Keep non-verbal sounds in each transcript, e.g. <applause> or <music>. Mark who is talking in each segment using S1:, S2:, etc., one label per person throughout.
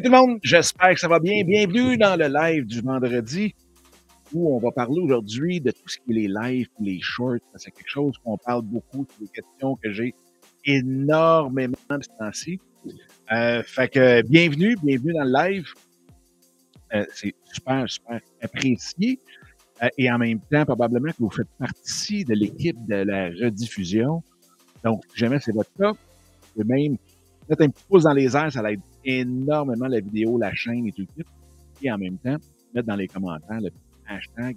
S1: tout le monde, j'espère que ça va bien. Bienvenue dans le live du vendredi où on va parler aujourd'hui de tout ce qui est les lives, les shorts. C'est quelque chose qu'on parle beaucoup, c'est des questions que j'ai énormément de temps-ci. Euh, fait que bienvenue, bienvenue dans le live. Euh, c'est super, super apprécié. Euh, et en même temps, probablement que vous faites partie de l'équipe de la rediffusion. Donc, si jamais c'est votre cas, même mettre un pouce dans les airs, ça être énormément la vidéo, la chaîne et tout le Et en même temps, mettre dans les commentaires le hashtag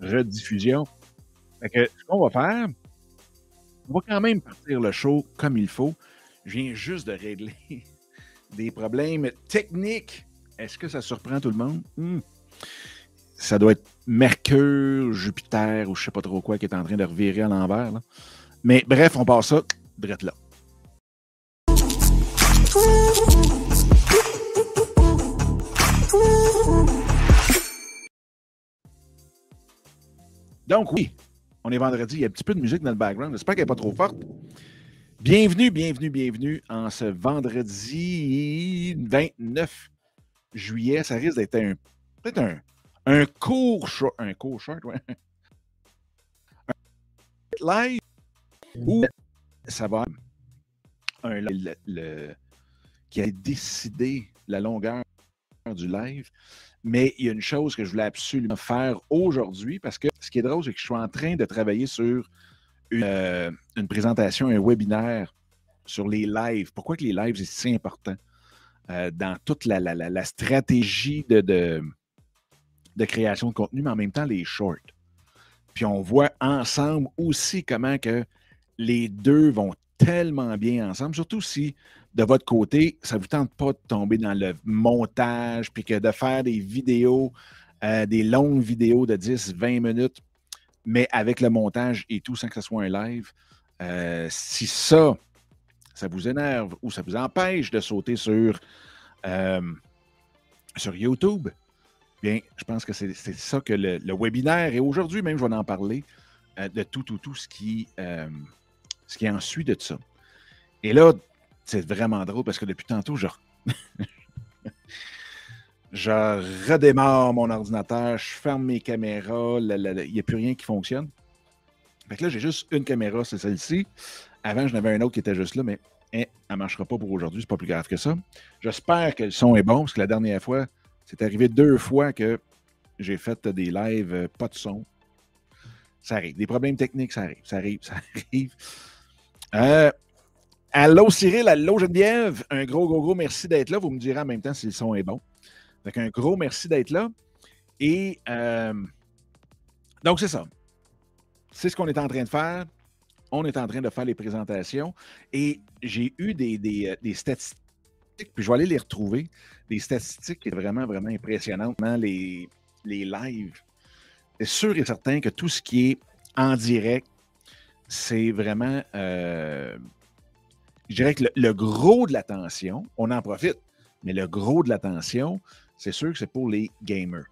S1: rediffusion. Fait que ce qu'on va faire, on va quand même partir le show comme il faut. Je viens juste de régler <laughs> des problèmes techniques. Est-ce que ça surprend tout le monde? Hmm. Ça doit être Mercure, Jupiter ou je sais pas trop quoi qui est en train de revirer à l'envers. Mais bref, on passe ça direct là. Donc oui, on est vendredi, il y a un petit peu de musique dans le background, j'espère qu'elle n'est pas trop forte. Bienvenue, bienvenue, bienvenue en ce vendredi 29 juillet. Ça risque d'être un peut-être un, un court short, un court short, ouais. Un live où ça va un le, qui a décidé la longueur du live. Mais il y a une chose que je voulais absolument faire aujourd'hui parce que ce qui est drôle, c'est que je suis en train de travailler sur une, euh, présentation, un webinaire sur les lives. Pourquoi que les lives, c'est si important? Euh, dans toute la, stratégie de, de, création de contenu, mais en même temps les shorts. Puis on voit ensemble aussi comment que les deux vont tellement bien ensemble, surtout si de votre côté, ça ne vous tente pas de tomber dans le montage, puis que de faire des vidéos, euh, des longues vidéos de 10, 20 minutes, mais avec le montage et tout, sans que ce soit un live. Euh, si ça, ça vous énerve ou ça vous empêche de sauter sur, euh, sur YouTube, bien, je pense que c'est ça que le, webinaire, et aujourd'hui même, je vais en parler, de tout, tout, tout ce qui, ce qui ensuit de ça. Et là, c'est vraiment drôle parce que depuis tantôt, je, <laughs> je redémarre mon ordinateur, je ferme mes caméras, il n'y a plus rien qui fonctionne. Fait là, j'ai juste une caméra, c'est celle-ci. Avant, j'en avais un autre qui était juste là, mais hein, elle ne marchera pas pour aujourd'hui, c'est pas plus grave que ça. J'espère que le son est bon, parce que la dernière fois, c'est arrivé deux fois que j'ai fait des lives euh, pas de son. Ça arrive. Des problèmes techniques, ça arrive, ça arrive, <laughs> ça arrive. Euh, Allô Cyril, allô Geneviève, un gros, gros, gros merci d'être là. Vous me direz en même temps si le son est bon. Donc, un gros merci d'être là. Et euh, donc, c'est ça. C'est ce qu'on est en train de faire. On est en train de faire les présentations. Et j'ai eu des, des, statistiques, puis je vais aller les retrouver. Des statistiques vraiment, vraiment impressionnantes. Les, les lives. C'est sûr et certain que tout ce qui est en direct, c'est vraiment. Euh, je dirais que le, gros de l'attention, on en profite, mais le gros de l'attention, c'est sûr que c'est pour les gamers.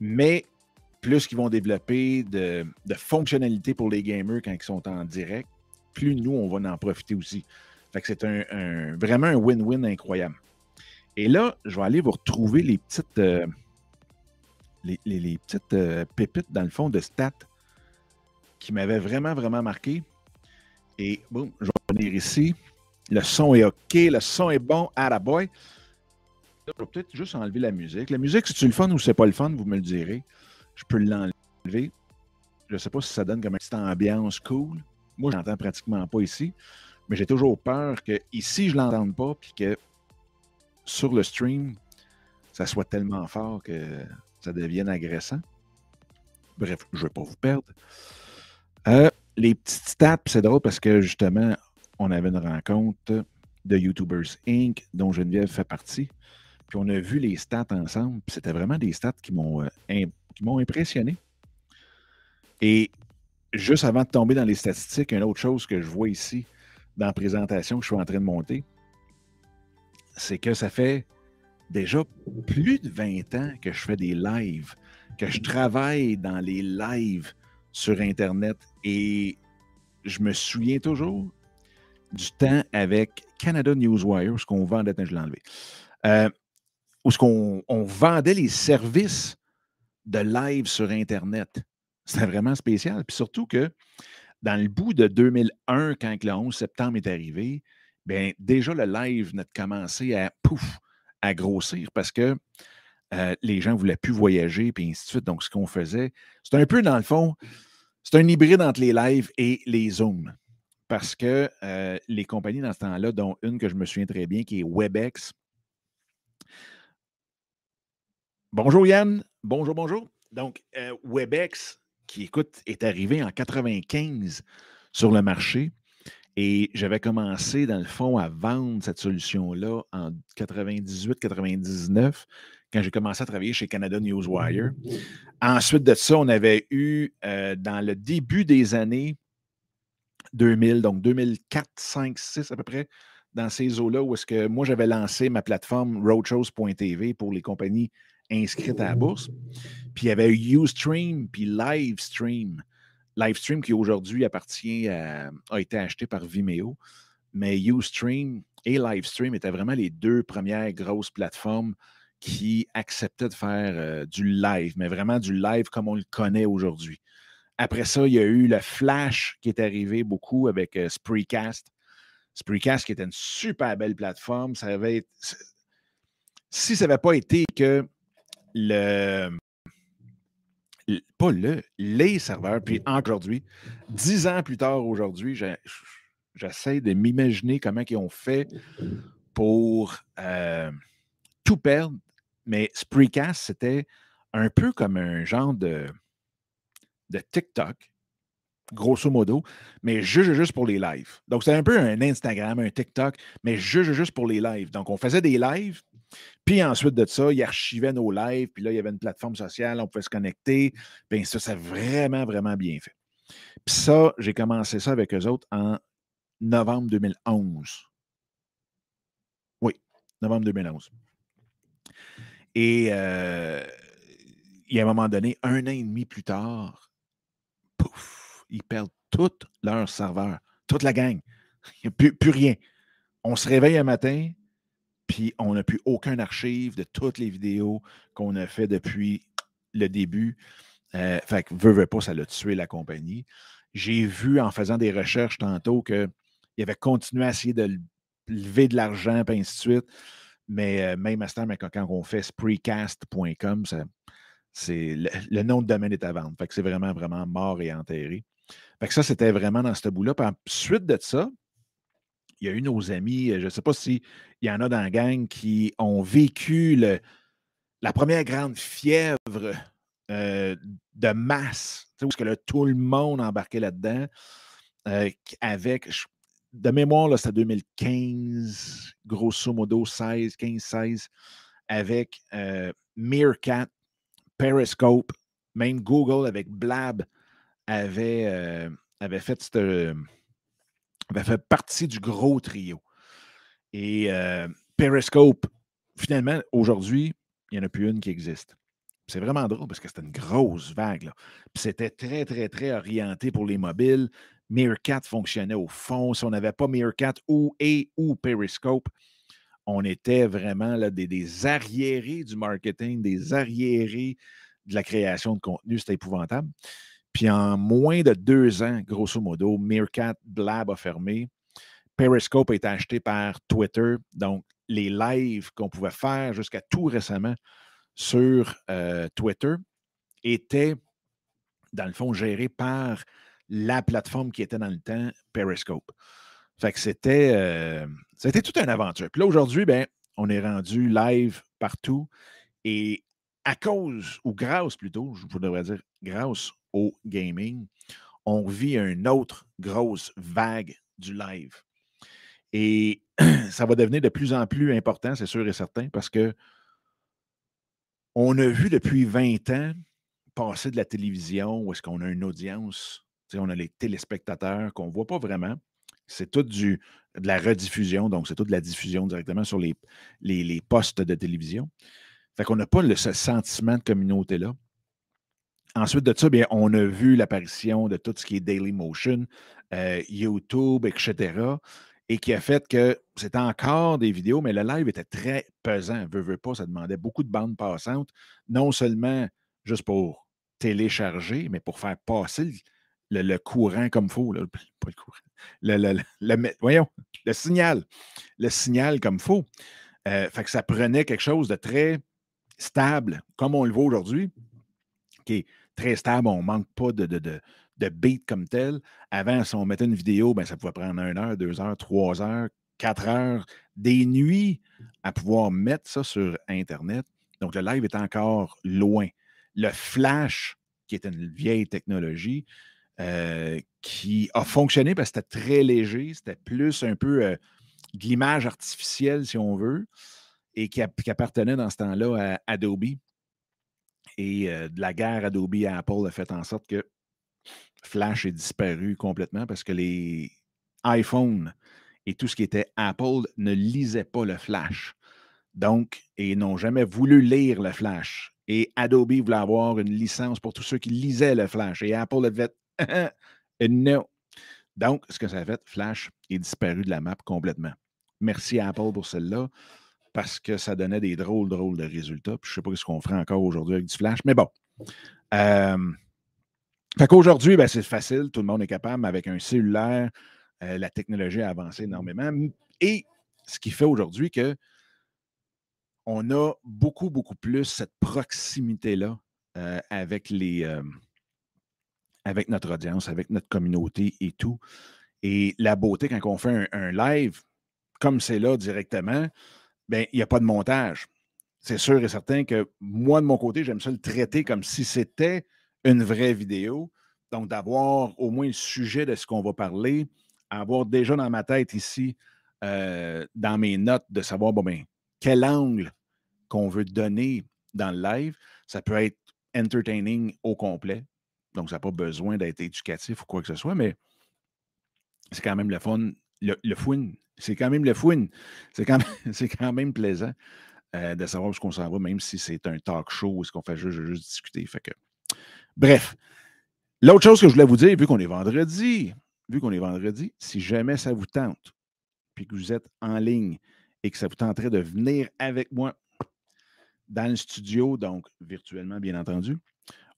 S1: Mais plus qu'ils vont développer de, fonctionnalités pour les gamers quand ils sont en direct, plus nous, on va en profiter aussi. Fait que c'est vraiment un win-win incroyable. Et là, je vais aller vous retrouver les petites, euh, les, petites euh, pépites dans le fond de stats qui m'avaient vraiment, vraiment marqué. Et bon, je ici. Le son est OK, le son est bon, à la boy. Je vais peut-être juste enlever la musique. La musique, c'est-tu le fun ou c'est pas le fun, vous me le direz. Je peux l'enlever. Je ne sais pas si ça donne comme une petite ambiance cool. Moi, je n'entends pratiquement pas ici. Mais j'ai toujours peur que ici, je ne l'entende pas, puis que sur le stream, ça soit tellement fort que ça devienne agressant. Bref, je ne vais pas vous perdre. Euh, les petites stats, c'est drôle parce que justement, on avait une rencontre de YouTubers Inc., dont Geneviève fait partie. Puis on a vu les stats ensemble. C'était vraiment des stats qui m'ont euh, impressionné. Et juste avant de tomber dans les statistiques, une autre chose que je vois ici dans la présentation que je suis en train de monter, c'est que ça fait déjà plus de 20 ans que je fais des lives, que je travaille dans les lives sur Internet et je me souviens toujours du temps avec Canada Newswire, ce qu'on vend, je l'ai enlevé. Euh, où ce qu'on on vendait les services de live sur Internet. C'était vraiment spécial. Puis surtout que dans le bout de 2001, quand le 11 septembre est arrivé, bien, déjà le live n'a commencé à pouf, à grossir parce que euh, les gens ne voulaient plus voyager, puis ainsi de suite. Donc, ce qu'on faisait, c'est un peu, dans le fond, c'est un hybride entre les lives et les Zooms. Parce que euh, les compagnies dans ce temps-là, dont une que je me souviens très bien, qui est WebEx. Bonjour Yann. Bonjour, bonjour. Donc, euh, WebEx, qui écoute, est arrivé en 95 sur le marché. Et j'avais commencé, dans le fond, à vendre cette solution-là en 98-99, quand j'ai commencé à travailler chez Canada Newswire. Ensuite de ça, on avait eu, euh, dans le début des années 2000, donc 2004, 5, 6 à peu près, dans ces eaux-là, où est-ce que moi, j'avais lancé ma plateforme roadshows.tv pour les compagnies inscrites à la bourse. Puis il y avait Ustream, puis Livestream. Livestream qui aujourd'hui appartient à, a été acheté par Vimeo, mais Ustream et Livestream étaient vraiment les deux premières grosses plateformes qui acceptaient de faire euh, du live, mais vraiment du live comme on le connaît aujourd'hui. Après ça, il y a eu le Flash qui est arrivé beaucoup avec euh, Spreecast. Spreecast qui était une super belle plateforme. Ça avait si ça n'avait pas été que le, pas le, les serveurs. Puis aujourd'hui, dix ans plus tard aujourd'hui, j'essaie de m'imaginer comment ils ont fait pour euh, tout perdre. Mais Spreecast, c'était un peu comme un genre de, de TikTok, grosso modo, mais juste, juste pour les lives. Donc, c'était un peu un Instagram, un TikTok, mais juste, juste pour les lives. Donc, on faisait des lives, puis ensuite de ça, ils archivaient nos lives. Puis là, il y avait une plateforme sociale, on pouvait se connecter. Bien, ça, c'est vraiment, vraiment bien fait. Puis ça, j'ai commencé ça avec eux autres en novembre 2011. Oui, novembre 2011. Et euh, il y a un moment donné, un an et demi plus tard, pouf, ils perdent tous leurs serveurs, toute la gang. Il n'y a plus, plus rien. On se réveille un matin, puis on n'a plus aucun archive de toutes les vidéos qu'on a fait depuis le début. Euh, fait que, veut, pas, ça l'a tué la compagnie. J'ai vu en faisant des recherches tantôt qu'il avait continué à essayer de lever de l'argent, et ainsi de suite. Mais euh, même à ce temps, quand on fait spreecast.com, c'est le, nom de domaine est à vendre. Que c'est vraiment, vraiment mort et enterré. Fait que ça, c'était vraiment dans ce bout-là. Ensuite de ça, il y a eu nos amis, euh, je ne sais pas s'il y en a dans la gang qui ont vécu la première grande fièvre euh, de masse, où que tout le monde embarquait là-dedans, euh, avec, de mémoire, c'était 2015, grosso modo 16, 15, 16, avec Meerkat, Periscope, même Google avec Blab avait, fait cette avait fait partie du gros trio. Et euh, Periscope, finalement, aujourd'hui, il n'y en a plus une qui existe. C'est vraiment drôle parce que c'était une grosse vague. C'était très, très, très orienté pour les mobiles. Meerkat fonctionnait au fond. Si on n'avait pas Meerkat ou et ou Periscope, on était vraiment là, des, arriérés du marketing, des arriérés de la création de contenu. C'était épouvantable. Puis en moins de deux ans, grosso modo, Meerkat Blab a fermé. Periscope a été acheté par Twitter. Donc, les lives qu'on pouvait faire jusqu'à tout récemment sur euh, Twitter étaient, dans le fond, gérés par la plateforme qui était dans le temps, Periscope. Fait que c'était, euh, c'était toute une aventure. Puis là, aujourd'hui, ben, on est rendu live partout. Et à cause, ou grâce plutôt, je devrais dire grâce au gaming, on vit une autre grosse vague du live. Et <clears throat> ça va devenir de plus en plus important, c'est sûr et certain, parce que on a vu depuis 20 ans passer de la télévision où est-ce qu'on a une audience, on a les téléspectateurs qu'on ne voit pas vraiment. C'est tout du, de la rediffusion, donc c'est tout de la diffusion directement sur les, les, postes de télévision. Fait qu'on n'a pas le, ce sentiment de communauté-là. Ensuite de ça, bien, on a vu l'apparition de tout ce qui est Daily Motion, euh, YouTube, etc. et qui a fait que c'était encore des vidéos, mais le live était très pesant. Veux, veux pas, ça demandait beaucoup de bandes passantes, non seulement juste pour télécharger, mais pour faire passer le, courant comme il faut. pas le courant. Le, voyons, le signal. Le signal comme il faut. Euh, fait que ça prenait quelque chose de très stable, comme on le voit aujourd'hui, qui est très stable. On ne manque pas de, de, de, beat comme tel. Avant, si on mettait une vidéo, ben, ça pouvait prendre une heure, deux heures, trois heures, quatre heures, des nuits à pouvoir mettre ça sur Internet. Donc, le live est encore loin. Le flash, qui est une vieille technologie, euh, qui a fonctionné parce que c'était très léger, c'était plus un peu euh, de l'image artificielle, si on veut, et qui, appartenait dans ce temps-là à Adobe. Et euh, de la guerre Adobe à Apple a fait en sorte que Flash est disparu complètement parce que les iPhones et tout ce qui était Apple ne lisaient pas le Flash. Donc, et n'ont jamais voulu lire le Flash. Et Adobe voulait avoir une licence pour tous ceux qui lisaient le Flash. Et Apple avait <laughs> non. Donc, ce que ça a fait, Flash est disparu de la map complètement. Merci à Apple pour celle-là, parce que ça donnait des drôles, drôles de résultats. je ne sais pas ce qu'on ferait encore aujourd'hui avec du Flash, mais bon. Euh, fait qu'aujourd'hui, ben, c'est facile, tout le monde est capable, avec un cellulaire, euh, la technologie a avancé énormément. Et ce qui fait aujourd'hui que on a beaucoup, beaucoup plus cette proximité-là euh, avec les, avec notre audience, avec notre communauté et tout. Et la beauté, quand on fait un, live, comme c'est là directement, ben, il n'y a pas de montage. C'est sûr et certain que moi, de mon côté, j'aime ça le traiter comme si c'était une vraie vidéo. Donc, d'avoir au moins le sujet de ce qu'on va parler, avoir déjà dans ma tête ici, euh, dans mes notes, de savoir, ben, quel angle qu'on veut donner dans le live. Ça peut être entertaining au complet, donc, ça n'a pas besoin d'être éducatif ou quoi que ce soit, mais c'est quand même le fun. Le, le fouine, c'est quand même le fouine. C'est quand, même, <laughs> plaisant euh, de savoir où qu'on s'en va, même si c'est un talk show ou ce qu'on fait juste, juste discuter. Fait que, bref. L'autre chose que je voulais vous dire, vu qu'on est vendredi, vu qu'on est vendredi, si jamais ça vous tente, puis que vous êtes en ligne et que ça vous tenterait de venir avec moi dans le studio, donc virtuellement, bien entendu,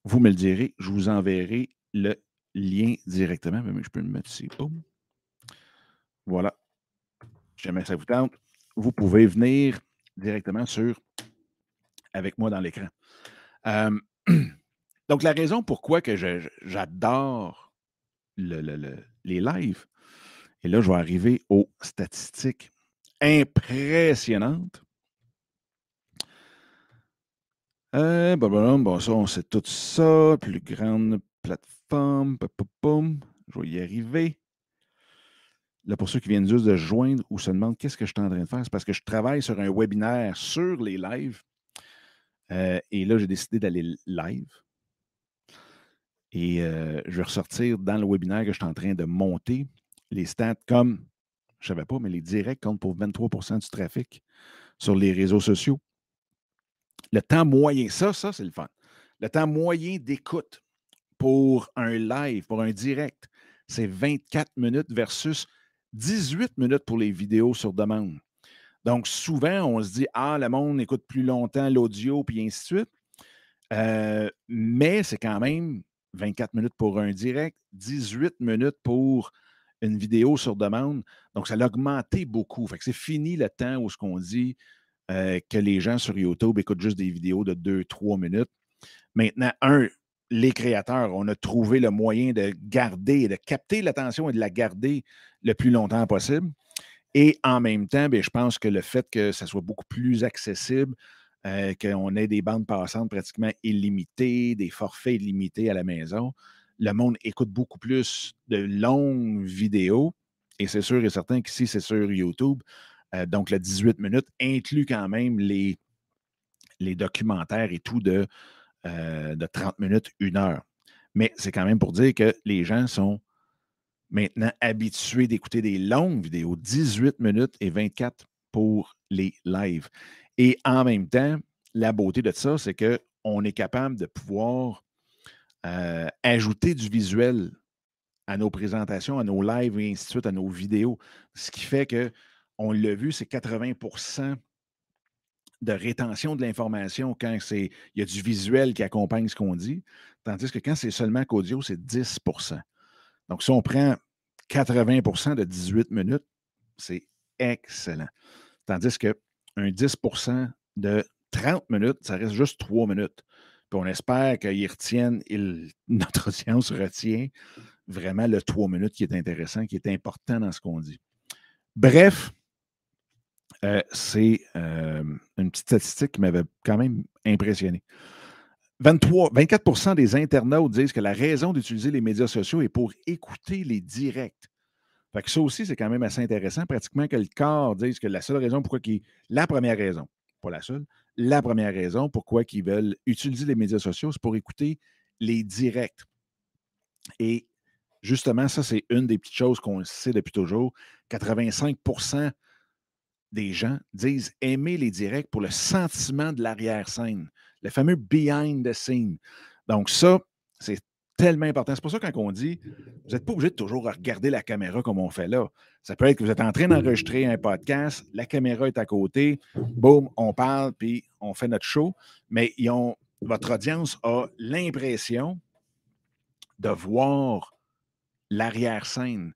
S1: vous me le direz, je vous enverrai le lien directement. Mais je peux le mettre ici. Voilà. Si jamais ça vous tente, vous pouvez venir directement sur avec moi dans l'écran. <clears throat> donc, la raison pourquoi que j'adore les lives, et là, je vais arriver aux statistiques impressionnantes. Euh, bon, ça, on sait tout ça. Plus grande plateforme. Je vais y arriver. Là, pour ceux qui viennent juste de joindre ou se demandent qu'est-ce que je suis en train de faire, c'est parce que je travaille sur un webinaire sur les lives. Euh, et là, j'ai décidé d'aller live. Et euh, je vais ressortir dans le webinaire que je suis en train de monter les stats comme, je ne savais pas, mais les directs comptent pour 23% du trafic sur les réseaux sociaux. Le temps moyen, ça, ça, c'est le fun. Le temps moyen d'écoute pour un live, pour un direct, c'est 24 minutes versus 18 minutes pour les vidéos sur demande. Donc, souvent, on se dit, ah, le monde écoute plus longtemps l'audio, puis ainsi de suite. Euh, mais c'est quand même 24 minutes pour un direct, 18 minutes pour une vidéo sur demande. Donc, ça a augmenté beaucoup. Fait c'est fini le temps où ce qu'on dit, euh, que les gens sur YouTube écoutent juste des vidéos de 2-3 minutes. Maintenant, un, les créateurs, on a trouvé le moyen de garder, de capter l'attention et de la garder le plus longtemps possible. Et en même temps, bien, je pense que le fait que ça soit beaucoup plus accessible, euh, qu'on ait des bandes passantes pratiquement illimitées, des forfaits illimités à la maison, le monde écoute beaucoup plus de longues vidéos. Et c'est sûr et certain qu'ici, c'est sur YouTube. Euh, donc, le 18 minutes inclut quand même les, les documentaires et tout de, euh, de 30 minutes, une heure. Mais c'est quand même pour dire que les gens sont maintenant habitués d'écouter des longues vidéos, 18 minutes et 24 pour les lives. Et en même temps, la beauté de ça, c'est qu'on est capable de pouvoir euh, ajouter du visuel à nos présentations, à nos lives et ainsi de suite, à nos vidéos. Ce qui fait que, on l'a vu, c'est 80% de rétention de l'information quand il y a du visuel qui accompagne ce qu'on dit, tandis que quand c'est seulement qu'audio, c'est 10% Donc, si on prend 80% de 18 minutes, c'est excellent. Tandis qu'un 10% de 30 minutes, ça reste juste 3 minutes. Puis on espère qu'ils retiennent, <laughs> notre audience retient vraiment le 3 minutes qui est intéressant, qui est important dans ce qu'on dit. Bref, euh, c'est une petite statistique qui m'avait quand même impressionné. 23, 24% des internautes disent que la raison d'utiliser les médias sociaux est pour écouter les directs. Fait que ça aussi, c'est quand même assez intéressant. Pratiquement que le corps dise que la seule raison pourquoi ils. La première raison, pas la seule, la première raison pourquoi ils veulent utiliser les médias sociaux, c'est pour écouter les directs. Et justement, ça, c'est une des petites choses qu'on sait depuis toujours. 85 des gens disent aimer les directs pour le sentiment de l'arrière-scène, le fameux behind the scene. Donc, ça, c'est tellement important. C'est pour ça quand on dit, vous n'êtes pas obligé de toujours regarder la caméra comme on fait là. Ça peut être que vous êtes en train d'enregistrer un podcast, la caméra est à côté, boum, on parle, puis on fait notre show, mais ils votre audience a l'impression de voir l'arrière-scène.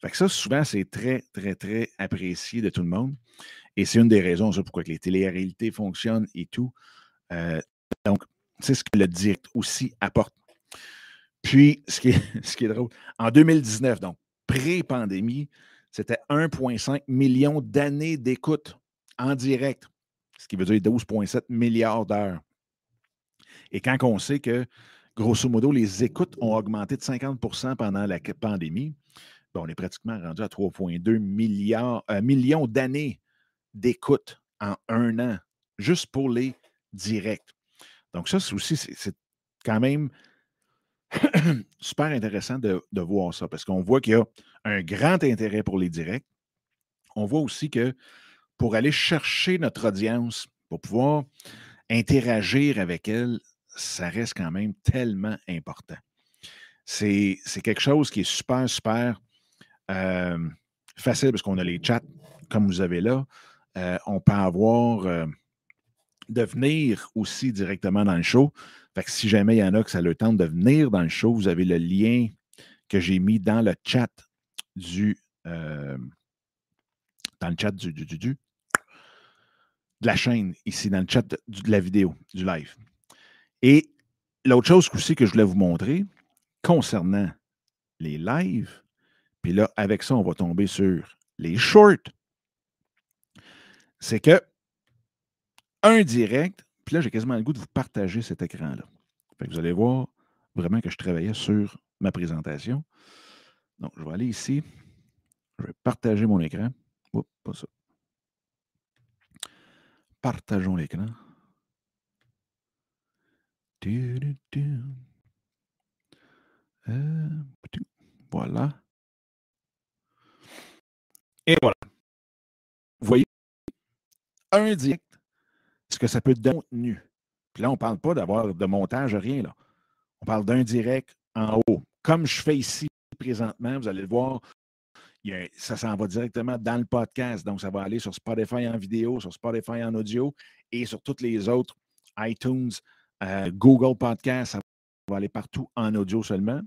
S1: Fait que ça, souvent, c'est très, très, très apprécié de tout le monde. Et c'est une des raisons, ça, pourquoi les télé-réalités fonctionnent et tout. Euh, donc, c'est ce que le direct aussi apporte. Puis, ce qui, est, <laughs> ce qui est drôle, en 2019, donc pré-pandémie, c'était 1,5 million d'années d'écoute en direct, ce qui veut dire 12,7 milliards d'heures. Et quand on sait que, grosso modo, les écoutes ont augmenté de 50% pendant la pandémie, ben, on est pratiquement rendu à 3,2 milliards, euh, millions d'années d'écoute en un an, juste pour les directs. Donc, ça, c'est aussi, c'est quand même <clears throat> super intéressant de, voir ça parce qu'on voit qu'il y a un grand intérêt pour les directs. On voit aussi que pour aller chercher notre audience, pour pouvoir interagir avec elle, ça reste quand même tellement important. C'est quelque chose qui est super, super euh, facile parce qu'on a les chats comme vous avez là. Euh, on peut avoir euh, de venir aussi directement dans le show. Que si jamais il y en a que ça le tente de venir dans le show, vous avez le lien que j'ai mis dans le chat du. dans le chat du, du, du, de la chaîne, ici, dans le chat de, de la vidéo, du live. Et l'autre chose aussi que je voulais vous montrer concernant les lives, puis là, avec ça, on va tomber sur les shorts. C'est que un direct, puis là, j'ai quasiment le goût de vous partager cet écran-là. vous allez voir vraiment que je travaillais sur ma présentation. Donc, je vais aller ici. Je vais partager mon écran. Partageons l'écran. Euh, voilà. Et voilà. Vous voyez, un direct, ce que ça peut donner contenu. Puis là, on ne parle pas d'avoir de montage, rien. Là. On parle d'un direct en haut. Comme je fais ici présentement, vous allez le voir, ça s'en va directement dans le podcast. Donc, ça va aller sur Spotify en vidéo, sur Spotify en audio et sur toutes les autres iTunes, euh, Google Podcast. Ça va aller partout en audio seulement.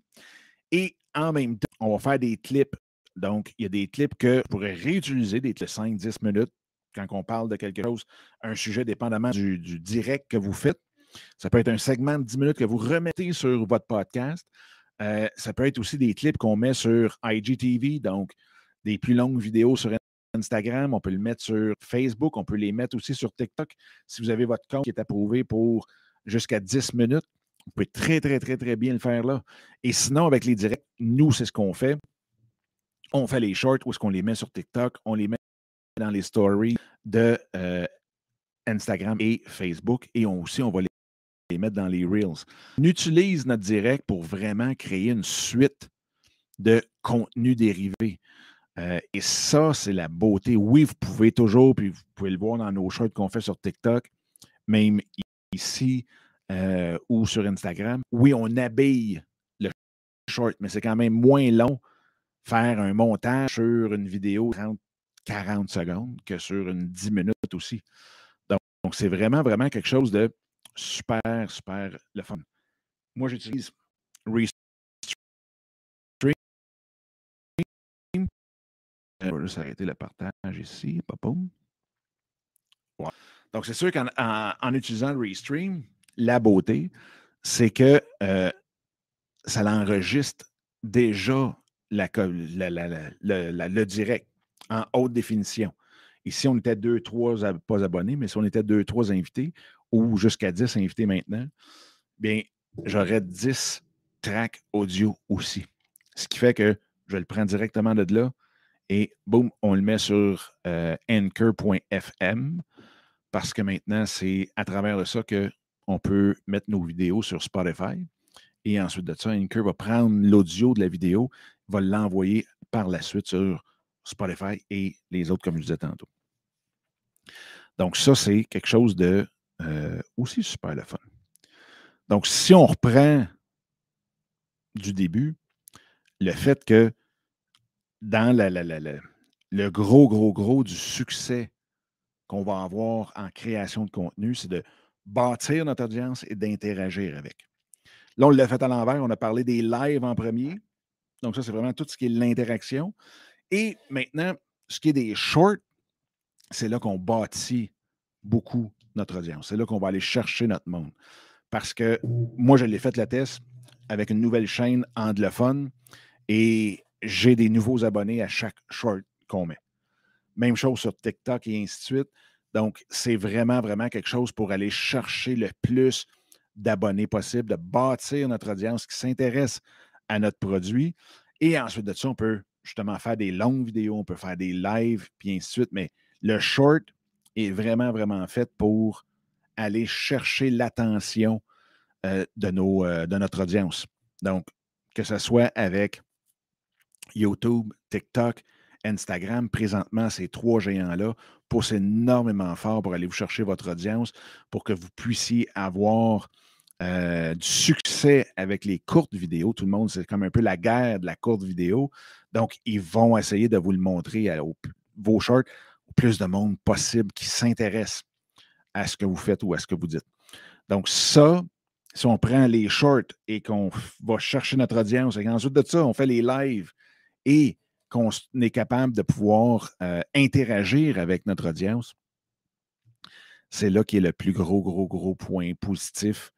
S1: Et en même temps, on va faire des clips donc, il y a des clips que je pourrais réutiliser, des clips de 5-10 minutes, quand on parle de quelque chose, un sujet dépendamment du, direct que vous faites. Ça peut être un segment de 10 minutes que vous remettez sur votre podcast. Euh, ça peut être aussi des clips qu'on met sur IGTV, donc des plus longues vidéos sur Instagram. On peut le mettre sur Facebook. On peut les mettre aussi sur TikTok. Si vous avez votre compte qui est approuvé pour jusqu'à 10 minutes, vous pouvez très, très, très, très bien le faire là. Et sinon, avec les directs, nous, c'est ce qu'on fait on fait les shorts où est-ce qu'on les met sur TikTok, on les met dans les stories de euh, Instagram et Facebook et on, aussi on va les mettre dans les Reels. On utilise notre direct pour vraiment créer une suite de contenus dérivés. Euh, et ça, c'est la beauté. Oui, vous pouvez toujours, puis vous pouvez le voir dans nos shorts qu'on fait sur TikTok, même ici euh, ou sur Instagram. Oui, on habille short, mais c'est quand même moins long faire un montage sur une vidéo 30, 40 secondes que sur une 10 minutes aussi. Donc, c'est vraiment, vraiment quelque chose de super, super le fun. Moi, j'utilise Restream. Je vais juste arrêter le partage ici. Donc, c'est sûr qu'en en, utilisant Restream, la beauté, c'est que euh, ça l'enregistre déjà le direct en haute définition. Ici, on était deux, trois, pas abonnés, mais si on était deux, trois invités, ou jusqu'à dix invités maintenant, bien, j'aurais dix tracks audio aussi. Ce qui fait que je le prends directement de là et boum, on le met sur euh, anchor.fm parce que maintenant, c'est à travers de ça qu'on peut mettre nos vidéos sur Spotify. Et ensuite de ça, Anchor va prendre l'audio de la vidéo, va l'envoyer par la suite sur Spotify et les autres, comme je disais tantôt. Donc, ça, c'est quelque chose de euh, aussi super le fun. Donc, si on reprend du début, le fait que dans le gros, gros, gros du succès qu'on va avoir en création de contenu, c'est de bâtir notre audience et d'interagir avec. Là, on l'a fait à l'envers. On a parlé des lives en premier. Donc, ça, c'est vraiment tout ce qui est l'interaction. Et maintenant, ce qui est des shorts, c'est là qu'on bâtit beaucoup notre audience. C'est là qu'on va aller chercher notre monde. Parce que moi, je l'ai fait la test avec une nouvelle chaîne anglophone et j'ai des nouveaux abonnés à chaque short qu'on met. Même chose sur TikTok et ainsi de suite. Donc, c'est vraiment, vraiment quelque chose pour aller chercher le plus d'abonnés possible, de bâtir notre audience qui s'intéresse à notre produit. Et ensuite de ça, on peut justement faire des longues vidéos, on peut faire des lives, puis ainsi de suite. Mais le short est vraiment, vraiment fait pour aller chercher l'attention euh, de, euh, de notre audience. Donc, que ce soit avec YouTube, TikTok, Instagram, présentement, ces trois géants-là poussent énormément fort pour aller vous chercher votre audience, pour que vous puissiez avoir euh, du succès avec les courtes vidéos. Tout le monde, c'est comme un peu la guerre de la courte vidéo. Donc, ils vont essayer de vous le montrer vos shorts au plus de monde possible qui s'intéresse à ce que vous faites ou à ce que vous dites. Donc, ça, si on prend les shorts et qu'on va chercher notre audience, et qu'ensuite de ça, on fait les lives et qu'on est capable de pouvoir euh, interagir avec notre audience, c'est là qui est le plus gros, gros, gros point positif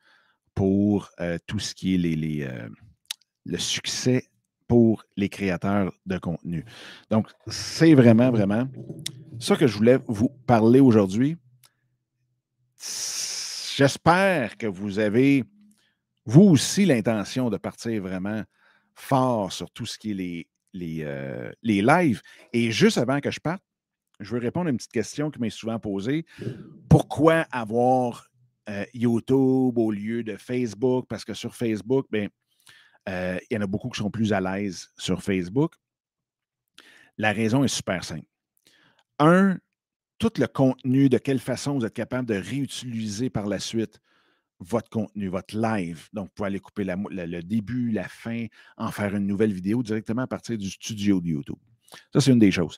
S1: pour euh, tout ce qui est euh, le succès pour les créateurs de contenu. Donc, c'est vraiment, vraiment ça que je voulais vous parler aujourd'hui. J'espère que vous avez, vous aussi, l'intention de partir vraiment fort sur tout ce qui est les, les, euh, les lives. Et juste avant que je parte, je veux répondre à une petite question qui m'est souvent posée. Pourquoi avoir euh, YouTube au lieu de Facebook? Parce que sur Facebook, bien, euh, il y en a beaucoup qui sont plus à l'aise sur Facebook. La raison est super simple. Un, tout le contenu, de quelle façon vous êtes capable de réutiliser par la suite votre contenu, votre live. Donc, vous pouvez aller couper le début, la fin, en faire une nouvelle vidéo directement à partir du studio de YouTube. Ça, c'est une des choses.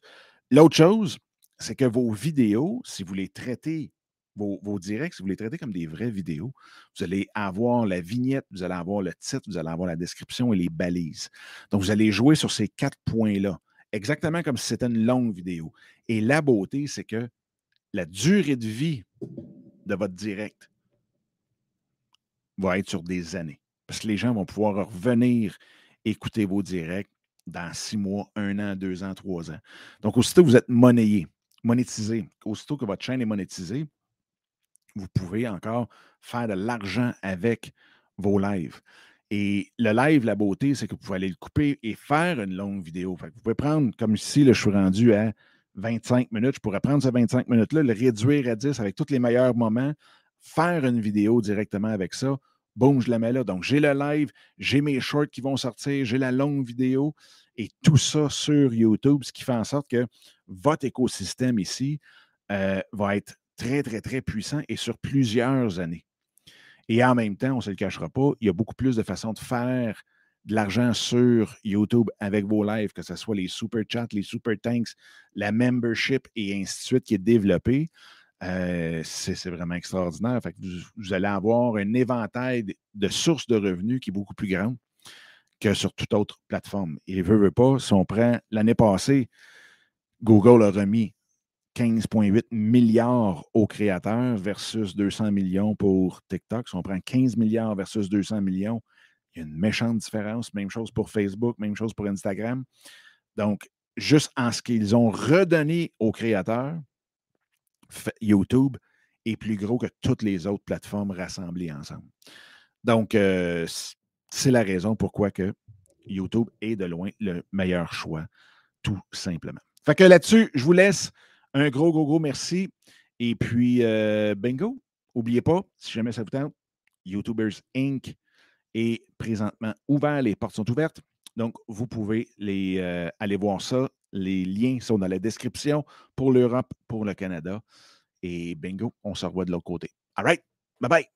S1: L'autre chose, c'est que vos vidéos, si vous les traitez vos, directs, si vous les traitez comme des vraies vidéos, vous allez avoir la vignette, vous allez avoir le titre, vous allez avoir la description et les balises. Donc, vous allez jouer sur ces quatre points-là, exactement comme si c'était une longue vidéo. Et la beauté, c'est que la durée de vie de votre direct va être sur des années. Parce que les gens vont pouvoir revenir écouter vos directs dans six mois, un an, deux ans, trois ans. Donc, aussitôt que vous êtes monnayé, monétisé, aussitôt que votre chaîne est monétisée, vous pouvez encore faire de l'argent avec vos lives. Et le live, la beauté, c'est que vous pouvez aller le couper et faire une longue vidéo. vous pouvez prendre, comme ici, je suis rendu à 25 minutes. Je pourrais prendre ces 25 minutes-là, le réduire à 10 avec tous les meilleurs moments, faire une vidéo directement avec ça. Boum, je la mets là. Donc, j'ai le live, j'ai mes shorts qui vont sortir, j'ai la longue vidéo et tout ça sur YouTube, ce qui fait en sorte que votre écosystème ici euh, va être très, très, très puissant et sur plusieurs années. Et en même temps, on ne se le cachera pas, il y a beaucoup plus de façons de faire de l'argent sur YouTube avec vos lives, que ce soit les super chats, les super tanks, la membership et ainsi de suite qui est développé, euh, c'est vraiment extraordinaire. Fait vous, allez avoir un éventail de, sources de revenus qui est beaucoup plus grand que sur toute autre plateforme. Et veut, veut pas, si on prend l'année passée, Google a remis 15,8 milliards aux créateurs versus 200 millions pour TikTok. Si on prend 15 milliards versus 200 millions, il y a une méchante différence. Même chose pour Facebook, même chose pour Instagram. Donc, juste en ce qu'ils ont redonné aux créateurs, YouTube est plus gros que toutes les autres plateformes rassemblées ensemble. Donc, euh, c'est la raison pourquoi que YouTube est de loin le meilleur choix, tout simplement. Fait que là-dessus, je vous laisse un gros, gros, gros merci. Et puis, euh, bingo, n'oubliez pas, si jamais ça vous tente, YouTubers Inc. est présentement ouvert, les portes sont ouvertes. Donc, vous pouvez les, euh, aller voir ça. Les liens sont dans la description pour l'Europe, pour le Canada. Et bingo, on se revoit de l'autre côté. All right, bye bye.